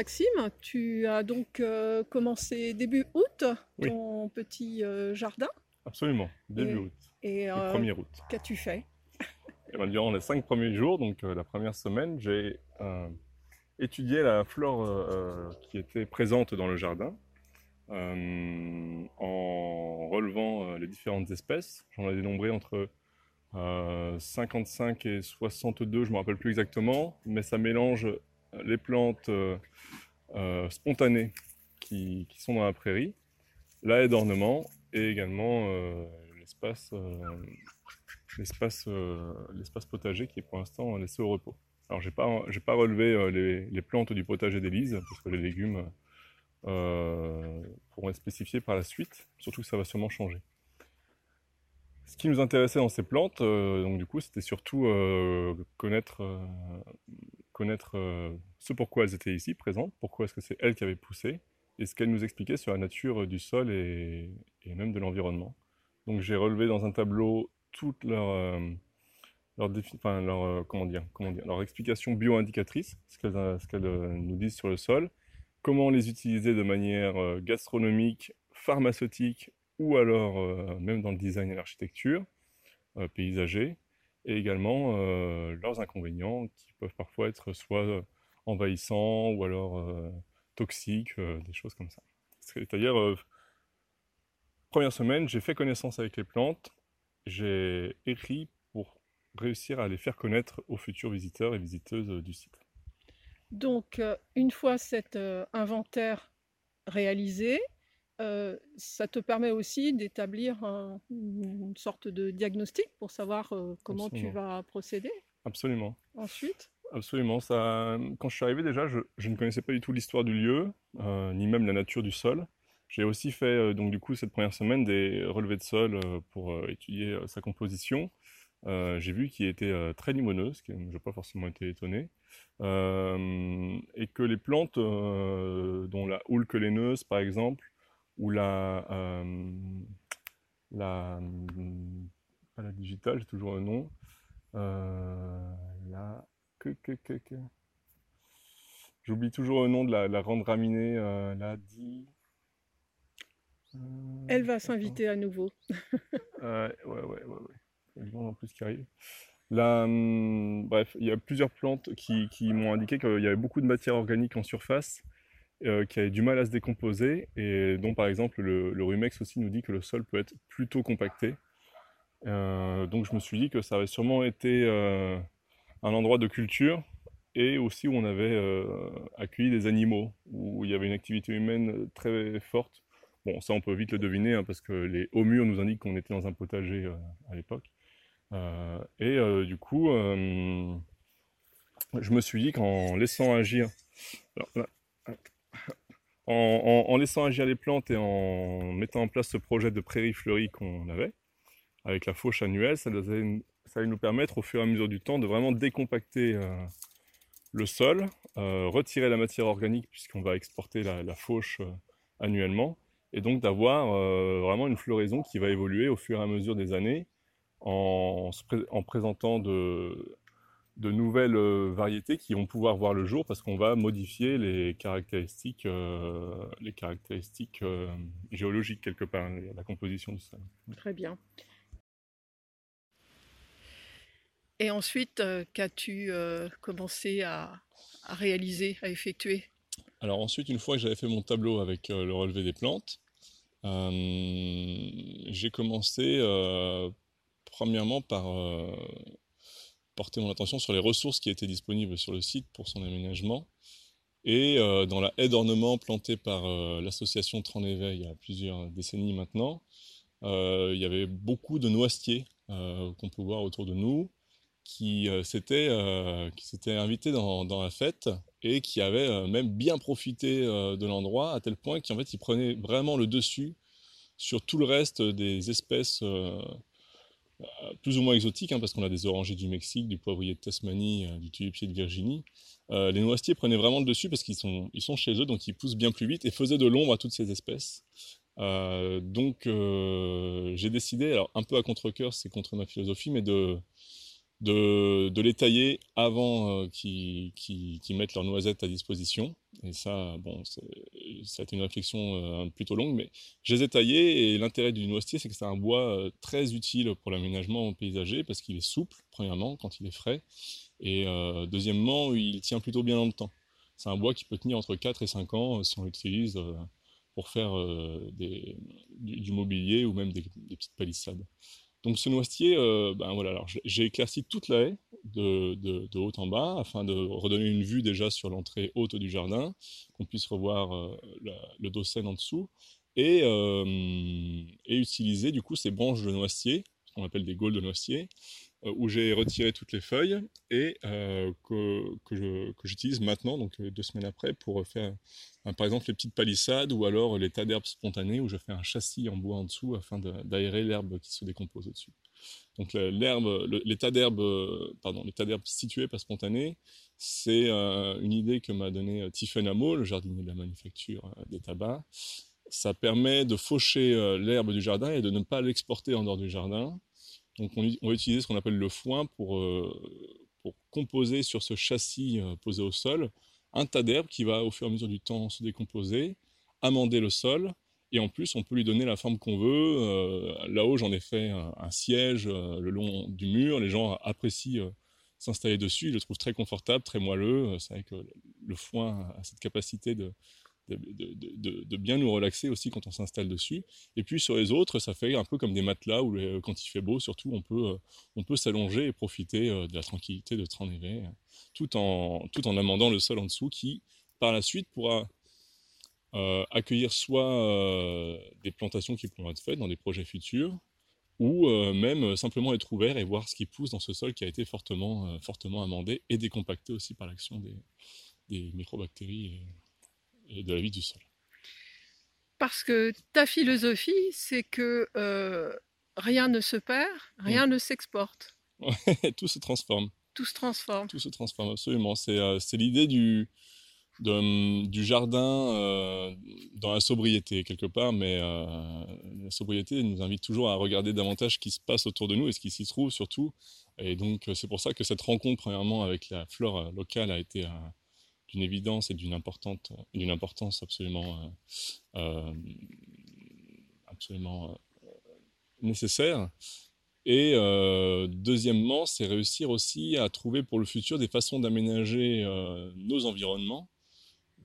Maxime, tu as donc euh, commencé début août Oui. ton petit euh, jardin. Absolument, début Et- août, Et le euh, 1er août. qu'as-tu fait? Et ben, durant les cinq premiers jours, donc la première semaine, j'ai étudié la flore qui était présente dans le jardin en relevant les différentes espèces. J'en ai dénombré entre euh, 55 et 62, je ne me rappelle plus exactement, mais ça mélange les plantes euh, euh, spontanées qui, sont dans la prairie, la haie d'ornement et également euh, l'espace potager qui est pour l'instant laissé au repos. Alors j'ai pas pas relevé les, plantes du potager d'Élise parce que les légumes pourront être spécifiés par la suite, surtout que ça va sûrement changer. Ce qui nous intéressait dans ces plantes, c'était surtout connaître connaître euh, ce pourquoi elles étaient ici présentes, pourquoi est-ce que c'est elles qui avaient poussé, et ce qu'elles nous expliquaient sur la nature du sol et, même de l'environnement. Donc j'ai relevé dans un tableau toutes leurs euh, euh, comment dire, comment dire, leurs explications bio-indicatrices, ce qu'elles euh, euh, nous disent sur le sol, comment les utiliser de manière euh, gastronomique, pharmaceutique ou alors euh, même dans le design et l'architecture, euh, paysager, et également euh, leurs inconvénients qui peuvent parfois être soit euh, envahissants ou alors euh, toxiques, des choses comme ça. C'est-à-dire, première semaine, j'ai fait connaissance avec les plantes, j'ai écrit pour réussir à les faire connaître aux futurs visiteurs et visiteuses du site. Donc, une fois cet inventaire réalisé, euh, ça te permet aussi d'établir un- une sorte de diagnostic pour savoir euh, comment tu vas procéder Absolument. ensuite? Absolument. Ça, quand je suis arrivé déjà, je, je ne connaissais pas du tout l'histoire du lieu, euh, ni même la nature du sol. J'ai aussi fait donc du coup cette première semaine des relevés de sol pour étudier sa composition. Euh, j'ai vu qu'il était euh, très limoneux, ce qui n'ai pas forcément été étonné, Euh, et que les plantes, dont la houle laineuse par exemple, ou la, euh, la, pas la digitale, j'ai toujours le nom, euh, la que, que, que, que. J'oublie toujours le nom de la, la grande raminée, euh, la di. Elle va s'inviter à nouveau. Ouais, ouais, ouais, ouais. Il y a le vent en plus qui arrive. Là, hum, bref, il y a plusieurs plantes qui, qui m'ont indiqué qu'il y avait beaucoup de matière organique en surface, euh, qui avaient du mal à se décomposer, et dont par exemple le, le Rumex aussi nous dit que le sol peut être plutôt compacté. Euh, donc je me suis dit que ça avait sûrement été euh, un endroit de culture et aussi où on avait accueilli des animaux, où il y avait une activité humaine très forte. Bon, ça on peut vite le deviner hein, parce que les hauts murs nous indiquent qu'on était dans un potager à l'époque. Et du coup, je me suis dit qu'en laissant agir, en, laissant agir les plantes et en mettant en place ce projet de prairie fleurie qu'on avait, avec la fauche annuelle, ça, allait, nous permettre au fur et à mesure du temps de vraiment décompacter euh, le sol, euh, retirer la matière organique puisqu'on va exporter la, fauche euh, annuellement, et donc d'avoir vraiment une floraison qui va évoluer au fur et à mesure des années en présentant de, de nouvelles euh, variétés qui vont pouvoir voir le jour parce qu'on va modifier les caractéristiques, euh, les caractéristiques euh, géologiques quelque part, la composition du sol. Très bien. Et ensuite, euh, qu'as-tu euh, commencé à, à réaliser, à effectuer? Alors ensuite, une fois que j'avais fait mon tableau avec euh, le relevé des plantes, euh, j'ai commencé euh, premièrement par porter mon attention sur les ressources qui étaient disponibles sur le site pour son aménagement. Et euh, dans la haie d'ornement plantée par euh, l'association Tran-Éveil il y a plusieurs décennies maintenant, euh, il y avait beaucoup de noisetiers qu'on peut voir autour de nous qui s'étaient invités dans, dans la fête et qui avaient même bien profité de l'endroit à tel point qu'en fait ils prenaient vraiment le dessus sur tout le reste des espèces plus ou moins exotiques, hein, parce qu'on a des orangers du Mexique, du poivrier de Tasmanie, euh, du tulipier de Virginie. Euh, les noisetiers prenaient vraiment le dessus parce qu'ils sont, ils sont chez eux, donc ils poussent bien plus vite et faisaient de l'ombre à toutes ces espèces. Euh, donc euh, j'ai décidé, alors un peu à contre-cœur, c'est contre ma philosophie, mais de, de, les tailler avant euh, qu'ils mettent leurs noisettes à disposition. Et ça, bon, ça une réflexion plutôt longue, mais je les ai taillés et l'intérêt du noisetier, c'est que c'est un bois très utile pour l'aménagement paysager parce qu'il est souple, premièrement, quand il est frais, et deuxièmement, il tient plutôt bien dans le temps. C'est un bois qui peut tenir entre 4 et 5 ans si on l'utilise pour faire du, mobilier ou même des petites palissades. Donc ce noisetier, euh, ben voilà, j'ai éclairci toute la haie de, haut en bas afin de redonner une vue déjà sur l'entrée haute du jardin, qu'on puisse revoir euh, le dossen en dessous et, euh, et, utiliser du coup ces branches de noisetier, qu'on appelle des gaules de noisetier, où j'ai retiré toutes les feuilles et euh, que, j'utilise maintenant, donc euh, deux semaines après, pour faire par exemple les petites palissades ou alors les tas d'herbes spontanées où je fais un châssis en bois en dessous afin d'aérer l'herbe qui se décompose au-dessus. Donc l'herbe, l'état d'herbe, pardon, l'état d'herbe situé pas spontané, c'est une idée que m'a donnée Tiffen Amo, le jardinier de la manufacture des tabacs. Ça permet de faucher l'herbe du jardin et de ne pas l'exporter en dehors du jardin donc on, va utiliser ce qu'on appelle le foin pour, euh, composer sur ce châssis euh, posé au sol un tas d'herbes qui va au fur et à mesure du temps se décomposer, amender le sol, et en plus on peut lui donner la forme qu'on veut. Euh, là-haut j'en ai fait un, siège le long du mur, les gens apprécient s'installer dessus, ils le trouvent très confortable, très moelleux. C'est vrai que le foin a cette capacité de, de, bien nous relaxer aussi quand on s'installe dessus. Et puis sur les autres, ça fait un peu comme des matelas où quand il fait beau, surtout, on peut, euh, on peut s'allonger et profiter euh, de la tranquillité de Tranévé, tout en, tout en amendant le sol en dessous qui, par la suite, pourra euh, accueillir soit des plantations qui pourront être faites dans des projets futurs, ou même simplement être ouvert et voir ce qui pousse dans ce sol qui a été fortement, fortement amendé et décompacté aussi par l'action des, des microbactéries de la vie du sol. Parce que ta philosophie, c'est que euh, rien ne se perd, rien ne s'exporte. tout se transforme. Tout se transforme. Tout se transforme, absolument. C'est euh, l'idée du, du jardin euh, dans la sobriété, quelque part, mais la sobriété nous invite toujours à regarder davantage ce qui se passe autour de nous et ce qui s'y trouve surtout. Et donc, c'est pour ça que cette rencontre, premièrement, avec la flore locale a été d'une évidence et d'une d'une importance absolument, euh, euh, absolument euh, nécessaire. Et deuxièmement, c'est réussir aussi à trouver pour le futur des façons d'aménager nos environnements,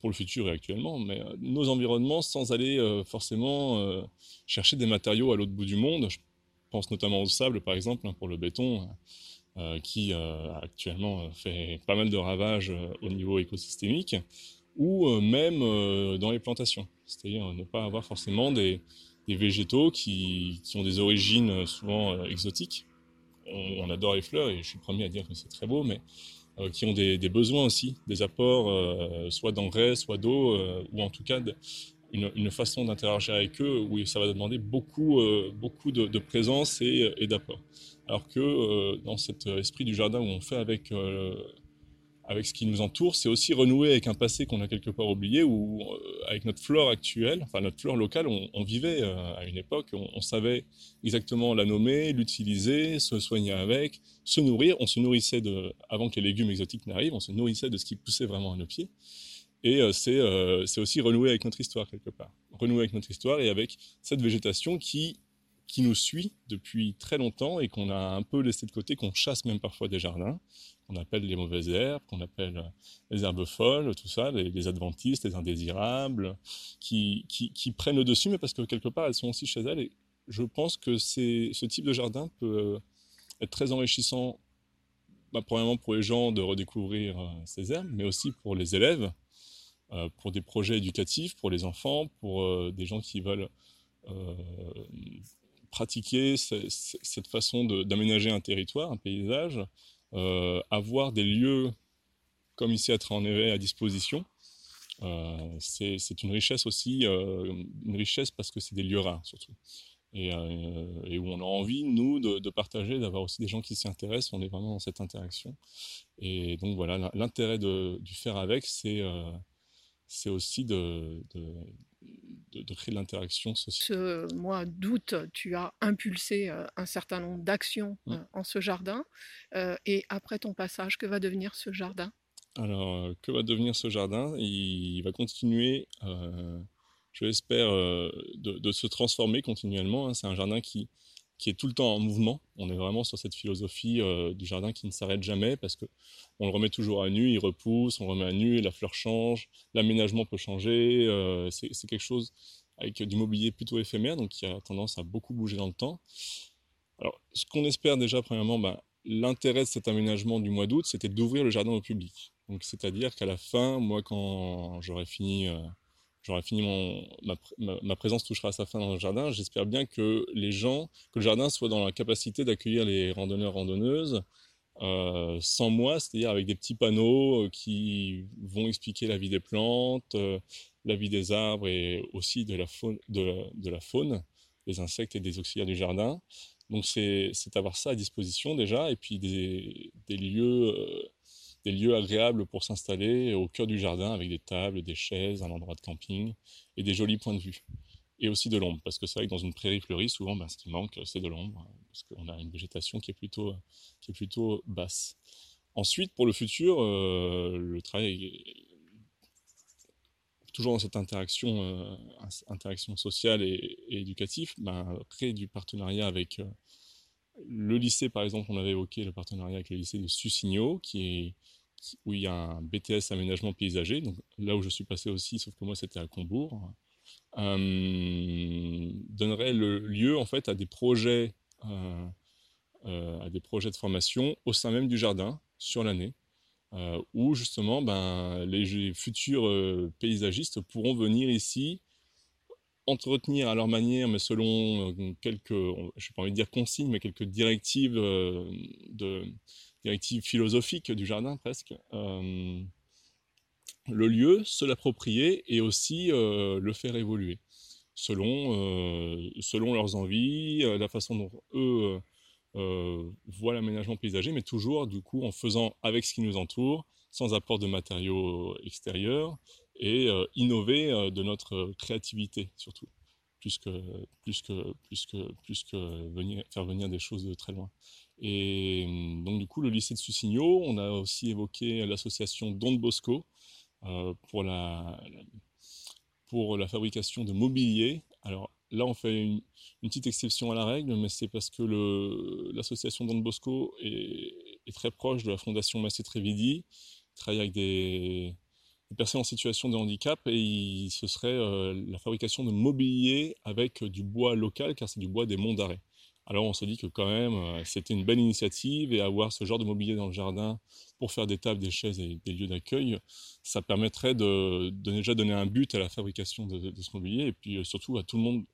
pour le futur et actuellement, mais nos environnements sans aller forcément chercher des matériaux à l'autre bout du monde. Je pense notamment au sable, par exemple, hein, pour le béton. Euh, qui euh, actuellement euh, fait pas mal de ravages au niveau écosystémique, ou même dans les plantations. C'est-à-dire ne pas avoir forcément des, végétaux qui, ont des origines souvent exotiques. On, adore les fleurs et je suis premier à dire que c'est très beau, mais qui ont des, besoins aussi, des apports soit d'engrais, soit d'eau, ou en tout cas une, façon d'interagir avec eux où ça va demander beaucoup, beaucoup de, présence et, d'apport. Alors que euh, dans cet esprit du jardin où on fait avec, euh, avec ce qui nous entoure, c'est aussi renouer avec un passé qu'on a quelque part oublié, ou euh, avec notre flore actuelle, enfin notre flore locale, on, vivait à une époque, on, savait exactement la nommer, l'utiliser, se soigner avec, se nourrir. On se nourrissait de, avant que les légumes exotiques n'arrivent, on se nourrissait de ce qui poussait vraiment à nos pieds. Et c'est aussi renouer avec notre histoire quelque part. Renouer avec notre histoire et avec cette végétation qui qui nous suit depuis très longtemps et qu'on a un peu laissé de côté, qu'on chasse même parfois des jardins, qu'on appelle les mauvaises herbes, qu'on appelle euh, les herbes folles, tout ça, les, adventistes, les indésirables, qui, qui, prennent le dessus, mais parce que quelque part elles sont aussi chez elles. Et je pense que ce type de jardin peut euh, être très enrichissant, bah, premièrement pour les gens de redécouvrir euh, ces herbes, mais aussi pour les élèves, pour des projets éducatifs, pour les enfants, pour des gens qui veulent pratiquer cette façon d'aménager un territoire, un paysage, euh, avoir des lieux comme ici à Tranévé à disposition, euh, c'est une richesse aussi, euh, une richesse parce que c'est des lieux rares surtout. Et, où on a envie, nous, de, partager, d'avoir aussi des gens qui s'y intéressent, on est vraiment dans cette interaction. Et donc voilà, l'intérêt du faire avec, c'est c'est aussi de, de, créer de l'interaction sociale. Ce mois d'août, tu as impulsé euh, un certain nombre d'actions mmh. euh, en ce jardin. Euh, et après ton passage, que va devenir ce jardin? Alors, que va devenir ce jardin? Il va continuer, je l'espère, de, se transformer continuellement. Hein. C'est un jardin qui, qui est tout le temps en mouvement. On est vraiment sur cette philosophie euh, du jardin qui ne s'arrête jamais parce que on le remet toujours à nu, il repousse, on remet à nu, la fleur change, l'aménagement peut changer. Euh, c'est quelque chose avec du mobilier plutôt éphémère, donc qui a tendance à beaucoup bouger dans le temps. Alors, ce qu'on espère déjà, premièrement, ben, l'intérêt de cet aménagement du mois d'août, c'était d'ouvrir le jardin au public. Donc, c'est-à-dire qu'à la fin, moi, quand j'aurai fini euh, j'aurai fini mon, ma, présence touchera à sa fin dans le jardin. J'espère bien que les gens, que le jardin soit dans la capacité d'accueillir les randonneurs, randonneuses, euh, sans moi, c'est-à-dire avec des petits panneaux euh, qui vont expliquer la vie des plantes, euh, la vie des arbres et aussi de la faune, de, la faune, des insectes et des auxiliaires du jardin. Donc c'est avoir ça à disposition déjà, et puis des, des lieux des lieux agréables pour s'installer au cœur du jardin avec des tables, des chaises, un endroit de camping et des jolis points de vue. Et aussi de l'ombre, parce que c'est vrai que dans une prairie fleurie, souvent, ben, ce qui manque, c'est de l'ombre, parce qu'on a une végétation qui est plutôt, basse. Ensuite, pour le futur, euh, le travail toujours dans cette interaction, euh, interaction sociale et, éducative, ben, créer du partenariat avec euh, le lycée, par exemple, on avait évoqué le partenariat avec le lycée de Sussigno, qui est, où il y a un BTS aménagement paysager, donc là où je suis passé aussi, sauf que moi c'était à Combourg, euh, donnerait le lieu en fait à des projets, euh, euh, à des projets de formation au sein même du jardin sur l'année, où justement ben, les futurs paysagistes pourront venir ici entretenir à leur manière, mais selon quelques, je n'ai pas envie de dire consignes, mais quelques directives de, directive philosophique du jardin presque, euh, le lieu, se l'approprier et aussi euh, le faire évoluer selon, euh, selon leurs envies, la façon dont eux voient l'aménagement paysager, mais toujours du coup en faisant avec ce qui nous entoure, sans apport de matériaux extérieurs et innover de notre créativité surtout, plus que, plus que, plus que, plus que venir, faire venir des choses de très loin. Et hum, donc du coup, le lycée de Sussigno, on a aussi évoqué l'association Don Bosco euh, pour, la, fabrication de mobilier. Alors là, on fait une, petite exception à la règle, mais c'est parce que l'association Don Bosco est, très proche de la fondation Massé Trevidi, travaille avec des, personnes en situation de handicap et ce serait euh, la fabrication de mobilier avec du bois local, car c'est du bois des monts d'arrêt. Alors on se dit que quand même euh, c'était une belle initiative et avoir ce genre de mobilier dans le jardin pour faire des tables, des chaises et des lieux d'accueil, ça permettrait de, déjà donner un but à la fabrication de, ce mobilier et puis euh, surtout à tout le monde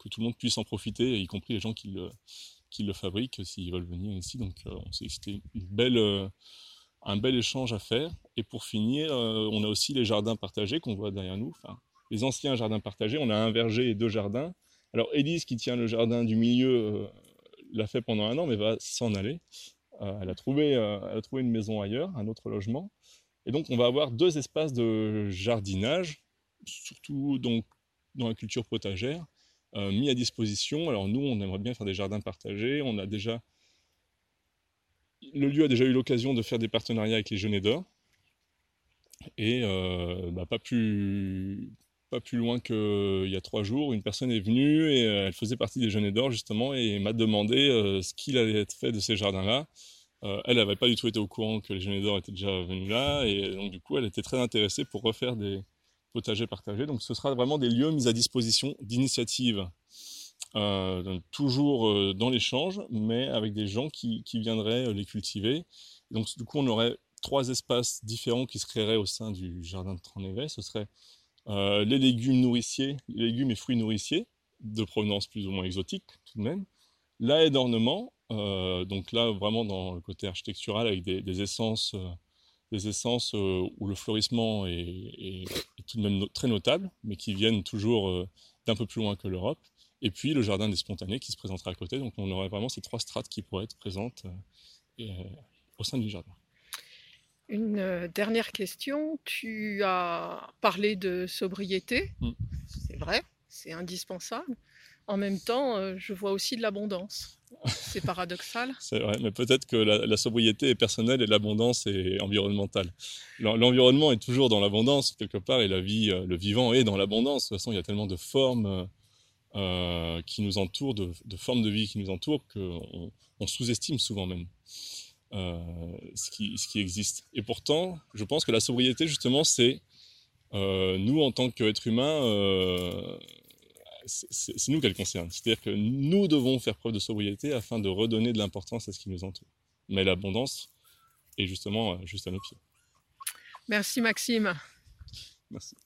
que tout le monde puisse en profiter, y compris les gens qui le, fabriquent s'ils veulent venir ici. Donc euh, on s'est c'était un bel échange à faire. Et pour finir, on a aussi les jardins partagés qu'on voit derrière nous. Les anciens jardins partagés, on a un verger et deux jardins. Alors Elise, qui tient le jardin du milieu, euh, l'a fait pendant un an, mais va s'en aller. Euh, elle, a trouvé, euh, elle a trouvé une maison ailleurs, un autre logement. Et donc on va avoir deux espaces de jardinage, surtout dans la culture potagère, mis à disposition. Alors nous, on aimerait bien faire des jardins partagés. On a déjà le lieu a déjà eu l'occasion de faire des partenariats avec les Jeunes d'Or et bah, pas pu pas plus loin qu'il euh, y a trois jours, une personne est venue et euh, elle faisait partie des Jeunes d'Or justement et m'a demandé euh, ce qu'il allait être fait de ces jardins-là. elle n'avait pas du tout été au courant que les Jeunes d'Or étaient déjà venus là et donc du coup elle était très intéressée pour refaire des potagers partagés. Donc ce sera vraiment des lieux mis à disposition d'initiatives. toujours dans l'échange, mais avec des gens qui, viendraient les cultiver. Donc du coup, on aurait trois espaces différents qui se créeraient au sein du jardin de Tranévet. Ce serait euh, les légumes nourriciers, les légumes et fruits nourriciers, de provenance plus ou moins exotique tout de même. La haie d'ornement, euh, donc là vraiment dans le côté architectural avec des, essences, des essences euh, où le fleurissement est, tout de même très notable, mais qui viennent toujours d'un peu plus loin que l'Europe. Et puis le jardin des spontanés qui se présentera à côté. Donc on aurait vraiment ces trois strates qui pourraient être présentes au sein du jardin. Une euh, dernière question. Tu as parlé de sobriété. Mm. C'est vrai, c'est indispensable. En même temps, euh, je vois aussi de l'abondance. C'est paradoxal. c'est vrai, mais peut-être que la, sobriété est personnelle et l'abondance est environnementale. L'environnement est toujours dans l'abondance quelque part et la vie, euh, le vivant est dans l'abondance. De toute façon, il y a tellement de formes euh, qui nous entourent, de, formes de vie qui nous entourent qu'on on, sous-estime souvent même ce, qui, ce qui existe. Et pourtant, je pense que la sobriété, justement, c'est nous en tant qu'êtres humains c'est nous qu'elle concerne. C'est-à-dire que nous devons faire preuve de sobriété afin de redonner de l'importance à ce qui nous entoure. Mais l'abondance est justement euh, juste à nos pieds. Merci Maxime. Merci.